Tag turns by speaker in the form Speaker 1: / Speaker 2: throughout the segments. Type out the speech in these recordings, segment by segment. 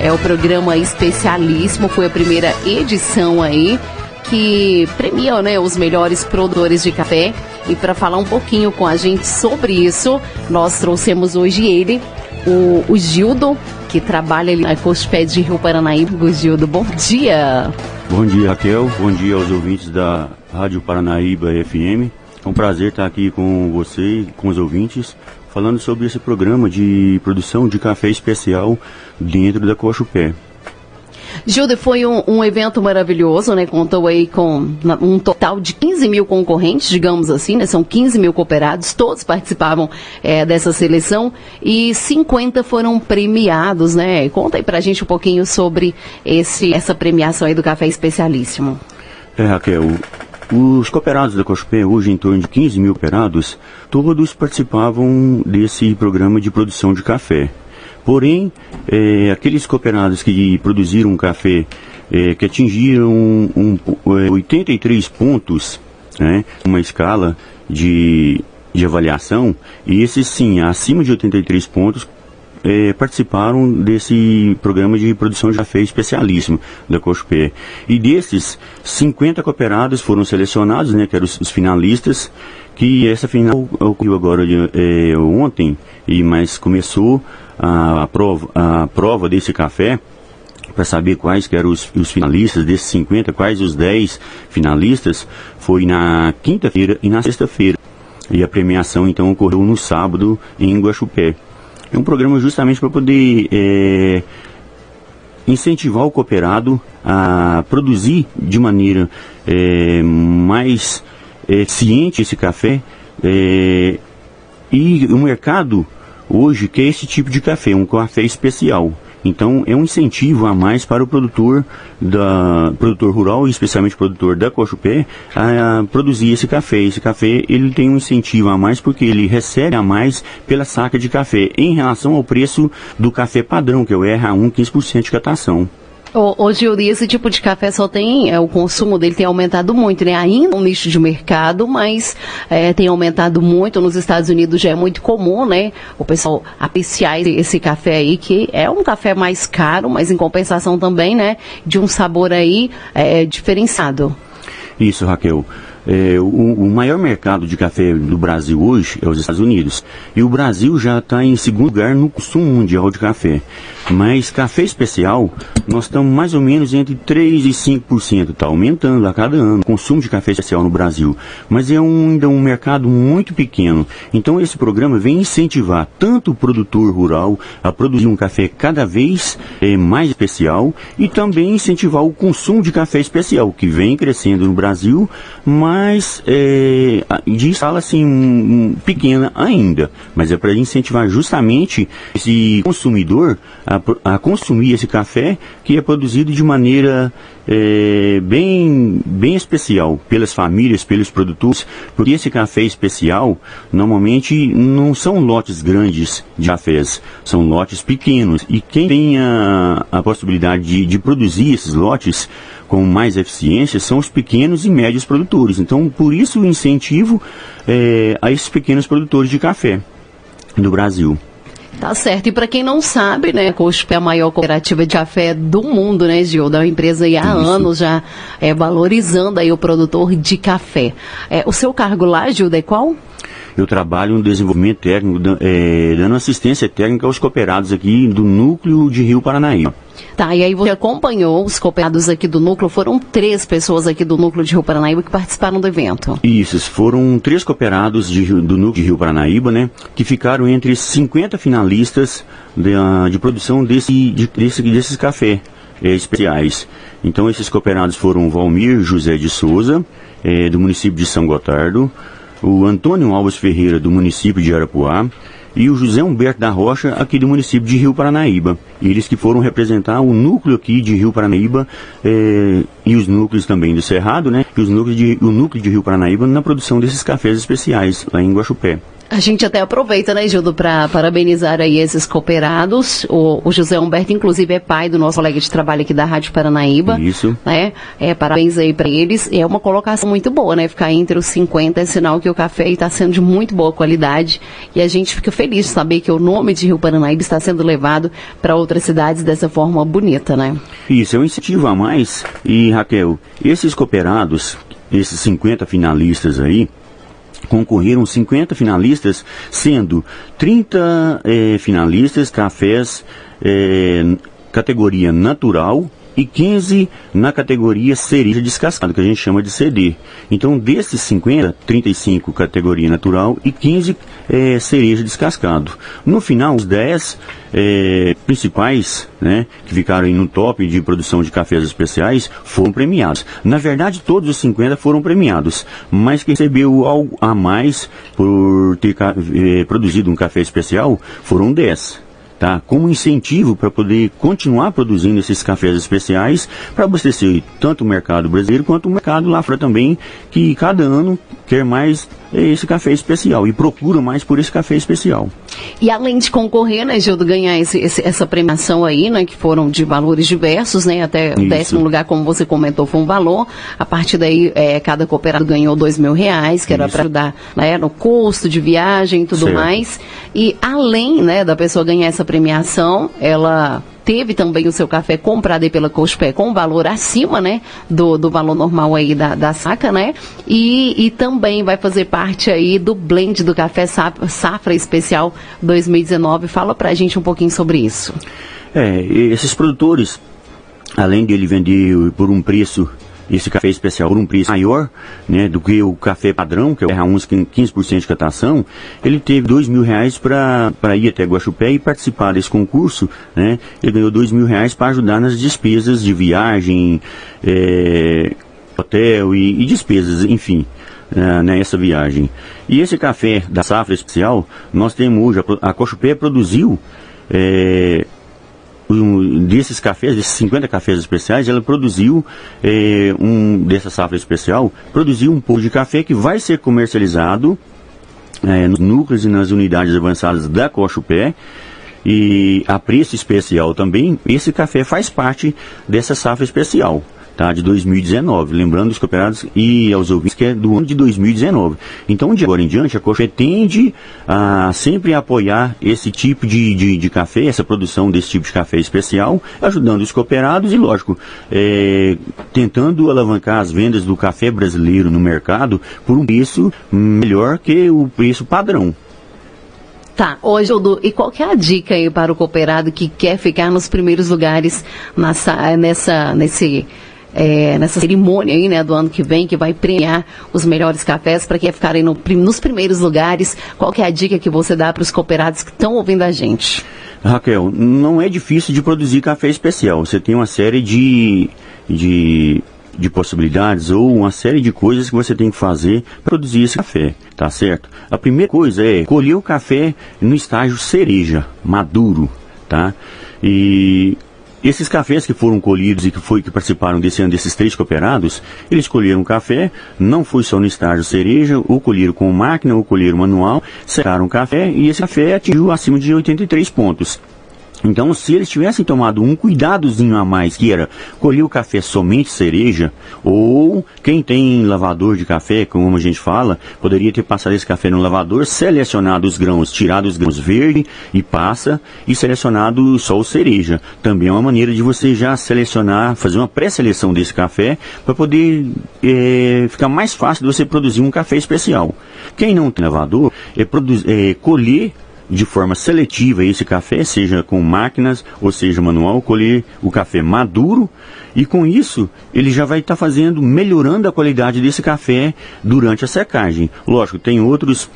Speaker 1: é o programa especialíssimo, foi a primeira edição aí que premia né, os melhores produtores de café. E para falar um pouquinho com a gente sobre isso, nós trouxemos hoje ele, o, o Gildo, que trabalha ali na Cospé de Rio Paranaíba. Gildo, bom dia!
Speaker 2: Bom dia, Raquel. Bom dia aos ouvintes da Rádio Paranaíba FM. É um prazer estar aqui com você e com os ouvintes, falando sobre esse programa de produção de café especial dentro da Cochupé.
Speaker 1: Gilda, foi um, um, evento maravilhoso, né? Contou aí com um total de 15 mil concorrentes, digamos assim, né? São 15 mil cooperados, todos participavam é, dessa seleção e 50 foram premiados, né? Conta aí pra gente um pouquinho sobre esse, essa premiação aí do Café Especialíssimo.
Speaker 2: É, Raquel, os cooperados da Cochupé, hoje em torno de 15 mil cooperados, todos participavam desse programa de produção de café. Porém, é, aqueles cooperados que produziram café, é, que atingiram um, um, 83 é, pontos, né, uma escala de, de avaliação, e esses sim, acima de 83 pontos, é, participaram desse programa de produção de café especialíssimo da Cochupé. E desses, 50 cooperados foram selecionados, né, que eram os, os finalistas, que essa final ocorreu agora é, ontem, e mas começou a, a, prova, a prova desse café para saber quais que eram os, os, finalistas desses 50, quais os 10 finalistas, foi na quinta-feira e na sexta-feira. E a premiação então ocorreu no sábado em Guaxupé. É um programa justamente para poder é, incentivar o cooperado a produzir de maneira é, mais é, ciente esse café é, e o mercado hoje que é esse tipo de café, um café especial. Então é um incentivo a mais para o produtor da produtor rural, especialmente o produtor da Cochupé, a, a produzir esse café. Esse café ele tem um incentivo a mais porque ele recebe a mais pela saca de café em relação ao preço do café padrão, que é o RH1 15% de catação.
Speaker 1: Ô, ô Gildi, esse tipo de café só tem, é, o consumo dele tem aumentado muito, né? Ainda um nicho de mercado, mas é, tem aumentado muito. Nos Estados Unidos já é muito comum, né? O pessoal apreciar esse café aí, que é um café mais caro, mas em compensação também, né? De um sabor aí é, diferenciado.
Speaker 2: Isso, Raquel. É, o, o, maior mercado de café do Brasil hoje é os Estados Unidos. E o Brasil já está em segundo lugar no consumo mundial de café. Mas café especial, nós estamos mais ou menos entre 3% e 5%. Está aumentando a cada ano o consumo de café especial no Brasil. Mas é um, ainda um mercado muito pequeno. Então esse programa vem incentivar tanto o produtor rural a produzir um café cada vez é, mais especial e também incentivar o consumo de café especial, que vem crescendo no Brasil, mas mas é, de escala assim pequena ainda, mas é para incentivar justamente esse consumidor a, a, consumir esse café que é produzido de maneira é, bem, bem especial pelas famílias, pelos produtores, porque esse café especial normalmente não são lotes grandes de cafés, são lotes pequenos e quem tem a, a possibilidade de, de produzir esses lotes com mais eficiência são os pequenos e médios produtores. Então, por isso o incentivo é, a esses pequenos produtores de café do Brasil.
Speaker 1: Tá certo. E para quem não sabe, né, a COSP é a maior cooperativa de café do mundo, né, Gilda? É uma empresa aí há Isso. anos já é, valorizando aí o produtor de café. É, o seu cargo lá, Gilda, é qual?
Speaker 2: Eu trabalho no desenvolvimento técnico, é, dando assistência técnica aos cooperados aqui do núcleo de Rio Paranaíba.
Speaker 1: Tá, e aí você acompanhou os cooperados aqui do núcleo, foram três pessoas aqui do núcleo de Rio Paranaíba que participaram do evento.
Speaker 2: Isso, foram três cooperados de, do núcleo de Rio Paranaíba, né, que ficaram entre 50 finalistas de, ah, de produção desse, de, desse, desses cafés é, especiais. Então esses cooperados foram Valmir José de Souza, é, do município de São Gotardo, o Antônio Alves Ferreira, do município de Arapuá, e o José Humberto da Rocha, aqui do município de Rio Paranaíba. Eles que foram representar o núcleo aqui de Rio Paranaíba eh, e os núcleos também do Cerrado, né? E os núcleos de, o núcleo de Rio Paranaíba na produção desses cafés especiais lá em Guaxupé.
Speaker 1: A gente até aproveita, né, Gildo, para parabenizar aí esses cooperados. O, o, José Humberto, inclusive, é pai do nosso colega de trabalho aqui da Rádio Paranaíba.
Speaker 2: Isso.
Speaker 1: Né? É, parabéns aí para eles. É uma colocação muito boa, né? Ficar entre os 50 é sinal que o café está sendo de muito boa qualidade. E a gente fica feliz de saber que o nome de Rio Paranaíba está sendo levado para outras cidades dessa forma bonita, né?
Speaker 2: Isso, é um incentivo a mais. E, Raquel, esses cooperados, esses 50 finalistas aí, concorreram 50 finalistas, sendo 30 eh, finalistas cafés eh, categoria natural e 15 na categoria cereja descascada, que a gente chama de CD. Então, desses 50, 35 categoria natural e 15 é, cereja descascado. No final, os 10 é, principais, né, que ficaram no top de produção de cafés especiais, foram premiados. Na verdade, todos os 50 foram premiados, mas quem recebeu algo a mais por ter é, produzido um café especial foram 10 tá? como incentivo para poder continuar produzindo esses cafés especiais para abastecer tanto o mercado brasileiro quanto o mercado lá fora também, que cada ano quer mais esse café especial e procura mais por esse café especial.
Speaker 1: E além de concorrer, né, Gildo, ganhar esse, esse, essa premiação aí, né, que foram de valores diversos, né, até o décimo lugar, como você comentou, foi um valor. A partir daí, é, cada cooperado ganhou dois mil reais, que era para ajudar né, no custo de viagem e tudo certo. mais. E além, né, da pessoa ganhar essa premiação, ela teve também o seu café comprado aí pela Cospé com valor acima, né, do, do valor normal aí da, da saca, né, e, e também vai fazer parte aí do blend do café safra, especial 2019. Fala pra gente um pouquinho sobre isso.
Speaker 2: É, esses produtores, além de ele vender por um preço esse café especial por um preço maior né, do que o café padrão, que é o R1 15% de catação, ele teve dois mil reais para ir até Guaxupé e participar desse concurso. Né, ele ganhou dois mil reais para ajudar nas despesas de viagem, é, hotel e, e, despesas, enfim. Uh, nessa viagem. E esse café da safra especial, nós temos hoje, a, a Cochupé produziu é, um, desses cafés, desses 50 cafés especiais, ela produziu é, um dessa safra especial, produziu um pouco de café que vai ser comercializado é, nos núcleos e nas unidades avançadas da Cochupé e a preço especial também. Esse café faz parte dessa safra especial tá, de 2019. Lembrando os cooperados e aos ouvintes que é do ano de 2019. Então, de agora em diante, a Coxa tende a sempre apoiar esse tipo de, de, de, café, essa produção desse tipo de café especial, ajudando os cooperados e, lógico, é, tentando alavancar as vendas do café brasileiro no mercado por um preço melhor que o preço padrão.
Speaker 1: Tá, hoje, Odu, e qual que é a dica aí para o cooperado que quer ficar nos primeiros lugares nessa, nessa, nesse é, nessa cerimônia aí, né, do ano que vem, que vai premiar os melhores cafés para quem ficarem no, nos primeiros lugares. Qual que é a dica que você dá para os cooperados que estão ouvindo a gente?
Speaker 2: Raquel, não é difícil de produzir café especial. Você tem uma série de, de, de possibilidades ou uma série de coisas que você tem que fazer para produzir esse café, tá certo? A primeira coisa é colher o café no estágio cereja, maduro, tá? E esses cafés que foram colhidos e que, foi, que participaram desse ano desses três cooperados, eles colheram café, não foi só no estágio cereja, ou colheram com máquina, ou colheram manual, secaram café e esse café atingiu acima de 83 pontos. Então, se eles tivessem tomado um cuidadozinho a mais, que era colher o café somente cereja, ou quem tem lavador de café, como a gente fala, poderia ter passado esse café no lavador, selecionado os grãos, tirado os grãos verde e passa, e selecionado só o cereja. Também é uma maneira de você já selecionar, fazer uma pré-seleção desse café, para poder é, ficar mais fácil de você produzir um café especial. Quem não tem lavador, é, é colher de forma seletiva esse café, seja com máquinas ou seja manual, colher o café maduro e com isso ele já vai estar tá fazendo, melhorando a qualidade desse café durante a secagem. Lógico, tem outros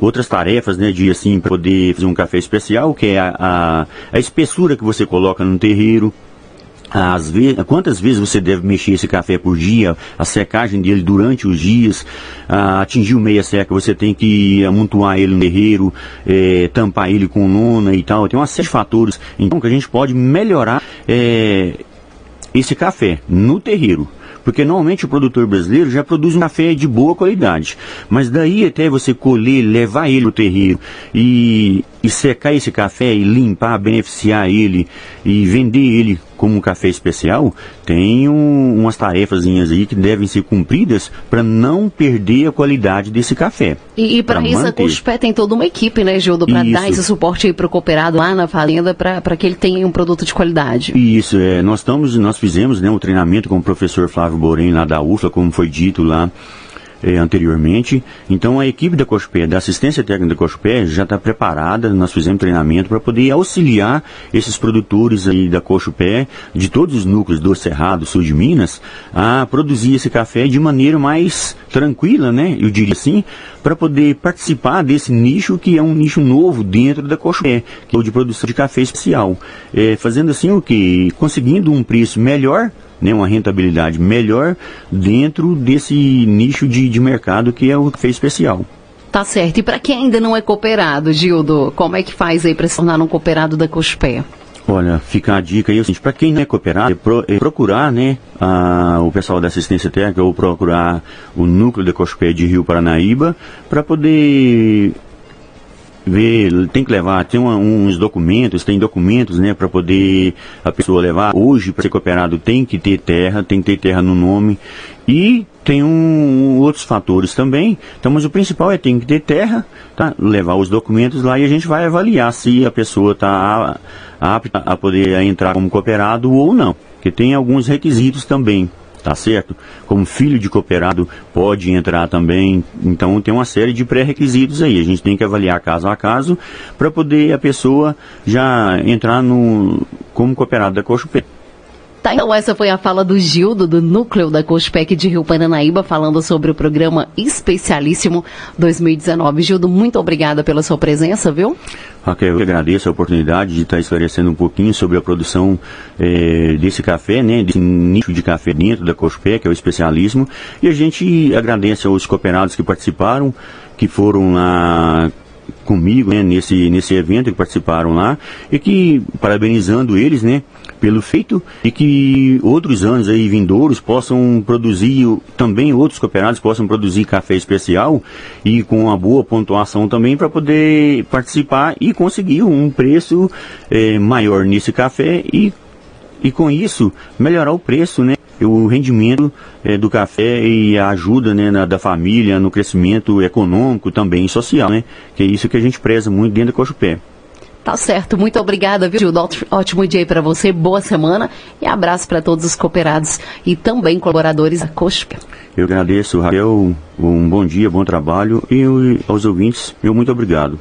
Speaker 2: outras tarefas, né, de assim, poder fazer um café especial, que é a, a, a espessura que você coloca no terreiro, as vezes, quantas vezes você deve mexer esse café por dia, a secagem dele durante os dias, atingir o meia seca, você tem que amontoar ele no terreiro, é, tampar ele com lona e tal, tem uma série de fatores, então que a gente pode melhorar é, esse café no terreiro. Porque normalmente o produtor brasileiro já produz um café de boa qualidade. Mas daí até você colher, levar ele o terreiro e, e secar esse café e limpar, beneficiar ele e vender ele como um café especial, tem um, umas tarefazinhas aí que devem ser cumpridas para não perder a qualidade desse café.
Speaker 1: E, e para isso manter. a Cospé tem toda uma equipe, né, Gildo, para dar esse suporte aí para o cooperado lá na fazenda para que ele tenha um produto de qualidade.
Speaker 2: Isso, é, nós estamos, nós fizemos né, um treinamento com o professor Flávio Borém lá da UFLA, como foi dito lá eh, anteriormente. Então a equipe da Cochupé, da assistência técnica da Cochupé, já está preparada, nós fizemos treinamento para poder auxiliar esses produtores aí da Cochupé, de todos os núcleos do Cerrado, sul de Minas, a produzir esse café de maneira mais tranquila, né? Eu diria assim, para poder participar desse nicho que é um nicho novo dentro da Cochupé, que é o de produção de café especial. É, fazendo assim o que? Conseguindo um preço melhor né, uma rentabilidade melhor dentro desse nicho de, de mercado que é o café especial.
Speaker 1: Tá certo. E para quem ainda não é cooperado, Gildo, como é que faz aí para se tornar um cooperado da Cospé?
Speaker 2: Olha, fica a dica aí, para quem não é cooperado, é, pro, é procurar, né, a, o pessoal da assistência técnica ou procurar o núcleo da Cospé de Rio Paranaíba para poder ver, tem que levar, tem uma, uns documentos, tem documentos, né, para poder a pessoa levar. Hoje, para ser cooperado, tem que ter terra, tem que ter terra no nome e tem um, outros fatores também. Então, mas o principal é tem que ter terra, tá? Levar os documentos lá e a gente vai avaliar se a pessoa está apta a poder entrar como cooperado ou não, porque tem alguns requisitos também tá certo? Como filho de cooperado pode entrar também, então tem uma série de pré-requisitos aí. A gente tem que avaliar caso a caso para poder a pessoa já entrar no como cooperado da Cochupé.
Speaker 1: Tá, então essa foi a fala do Gildo, do núcleo da Cospec de Rio Paranaíba, falando sobre o programa Especialíssimo 2019. Gildo, muito obrigada pela sua presença, viu?
Speaker 2: Raquel, eu agradeço a oportunidade de estar esclarecendo um pouquinho sobre a produção eh, desse café, né, desse nicho de café dentro da Cospec, é o especialismo, e a gente agradece aos cooperados que participaram, que foram lá comigo né, nesse, nesse evento que participaram lá e que parabenizando eles né pelo feito e que outros anos aí vindouros possam produzir também outros cooperados possam produzir café especial e com uma boa pontuação também para poder participar e conseguir um preço é, maior nesse café e e com isso melhorar o preço, né? O rendimento é, do café e a ajuda né, na, da família no crescimento econômico também social, né? Que é isso que a gente preza muito dentro do Cochupé.
Speaker 1: Tá certo, muito obrigada, viu, Gildo? Ótimo dia aí para você, boa semana e abraço para todos os cooperados e também colaboradores da COSP.
Speaker 2: Eu agradeço, Raquel, um bom dia, bom trabalho e aos ouvintes, eu muito obrigado.